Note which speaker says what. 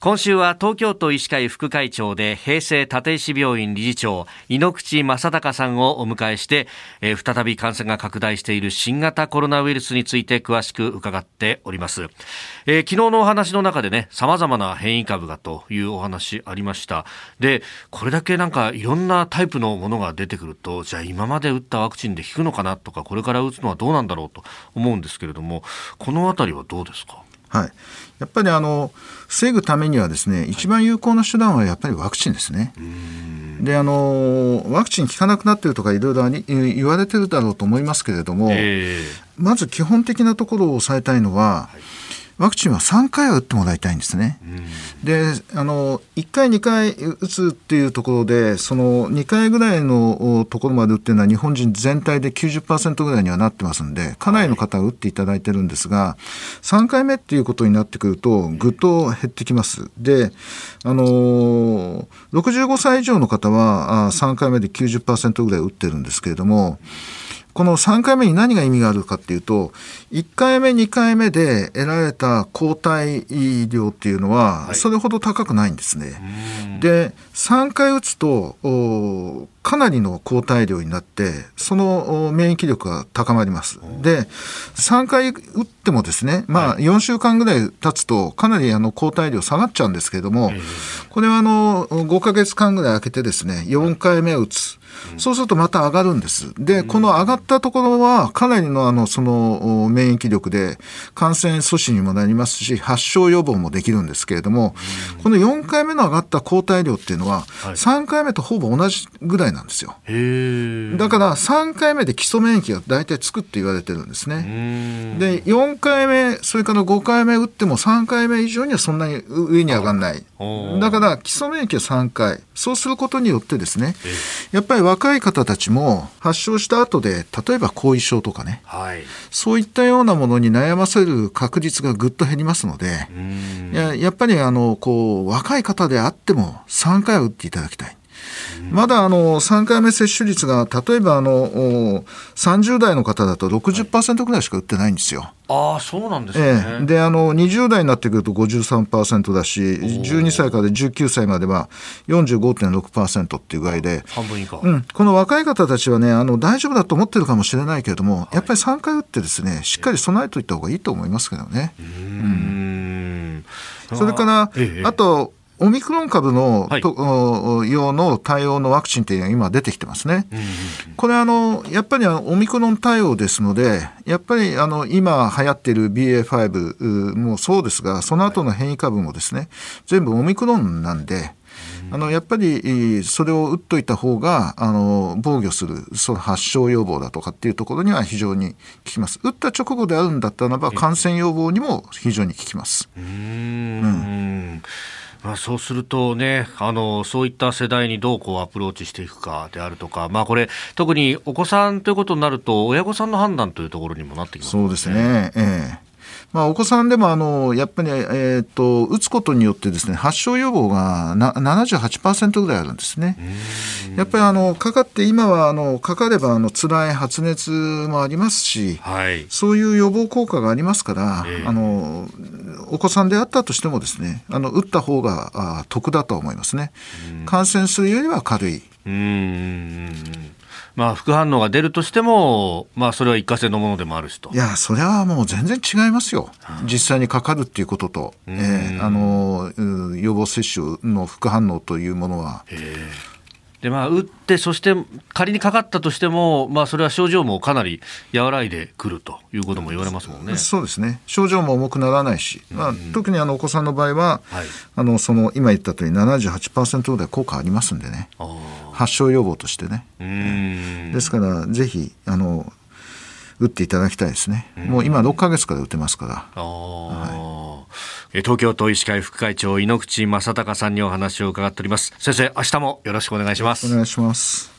Speaker 1: 今週は東京都医師会副会長で平成立石病院理事長井ノ口正隆さんをお迎えして、えー、再び感染が拡大している新型コロナウイルスについて詳しく伺っております、えー、昨日のお話の中でね様々な変異株がというお話ありました。でこれだけなんかいろんなタイプのものが出てくるとじゃあ今まで打ったワクチンで効くのかなとかこれから打つのはどうなんだろうと思うんですけれどもこのあたりはどうですか？
Speaker 2: はい、やっぱりあの防ぐためにはですね一番有効な手段はやっぱりワクチンですね。であのワクチン効かなくなっているとかいろいろ言われてるだろうと思いますけれども、えー、まず基本的なところを押さえたいのは、はいワクチンは3回は打ってもらいたいんですね。であの1回2回打つっていうところでその2回ぐらいのところまで打ってるのは日本人全体で90%ぐらいにはなってますんでかなりの方が打っていただいてるんですが3回目っていうことになってくるとぐっと減ってきます。であの65歳以上の方は3回目で90%ぐらい打ってるんですけれども。この3回目に何が意味があるかっていうと1回目2回目で得られた抗体量っていうのはそれほど高くないんですね。はい、で3回打つとかなりの抗体量になってその免疫力が高まります。で3回打ってもですねまあ4週間ぐらい経つとかなりあの抗体量下がっちゃうんですけれどもこれはあの5か月間ぐらい空けてですね4回目打つそうするとまた上がるんです。で、この上がったところは、かなりのあの、その、免疫力で、感染阻止にもなりますし、発症予防もできるんですけれども、この4回目の上がった抗体量っていうのは、3回目とほぼ同じぐらいなんですよ。だから、3回目で基礎免疫が大体つくって言われてるんですね。で、4回目、それから5回目打っても3回目以上にはそんなに上に上がらない。だから、基礎免疫は3回。そうすることによってですね、やっぱり若い方たちも発症した後で例えば後遺症とかね、はい、そういったようなものに悩ませる確率がぐっと減りますのでややっぱりあのこう若い方であっても3回は打っていただきたい。まだあの3回目接種率が例えばあの30代の方だと60%ぐらいしか打ってないんですよ。
Speaker 1: ああそうなんですね、え
Speaker 2: え、であの20代になってくると53%だし12歳から19歳までは45.6%っていう具合で。
Speaker 1: 半分以下、
Speaker 2: うん、この若い方たちはねあの大丈夫だと思ってるかもしれないけれども、はい、やっぱり3回打ってですねしっかり備えておいた方がいいと思いますけどね。うん。それから、ええ、あとオミクロン株の、はい、と用の対応のワクチンというのは今出てきてますね。うんうんうん、これあのやっぱりオミクロン対応ですのでやっぱりあの今流行っている BA.5 もそうですがその後の変異株もですね全部オミクロンなんで。あのやっぱりそれを打っといた方があの防御するその発症予防だとかっていうところには非常に効きます打った直後であるんだったらば感染予防にも非常に効きます。うんうん
Speaker 1: まあ、そうするとねあのそういった世代にどうこうアプローチしていくかであるとか、まあ、これ特にお子さんということになると親御さんの判断というところにもなってきます
Speaker 2: ね。そうですね、ええまあ、お子さんでもあのやっぱり、えーと、打つことによってですね発症予防がな78%ぐらいあるんですね。やっぱりあのかかって今はあのかかればあの辛い発熱もありますし、はい、そういう予防効果がありますから、えー、あのお子さんであったとしてもですねあの打った方があ得だと思いますね。感染するよりは軽い。うん
Speaker 1: まあ、副反応が出るとしても、まあ、それは一過性のものでもあるしと。
Speaker 2: いや、それはもう全然違いますよ。実際にかかるっていうことと、えー、あの予防接種の副反応というものは。
Speaker 1: でまあ、打って、そして仮にかかったとしても、まあ、それは症状もかなり和らいでくるということも言われますもんね。
Speaker 2: そうですね。症状も重くならないし、まあ、特にあのお子さんの場合は、はい、あのその今言ったとおり78%ぐらい効果ありますんでね。発症予防としてね。ですからぜひあの打っていただきたいですね。もう今6か月から打てますから。は
Speaker 1: い、東京都医師会副会長井ノ口正隆さんにお話を伺っております。先生、明日もよろしくお願いします。
Speaker 2: お願いします。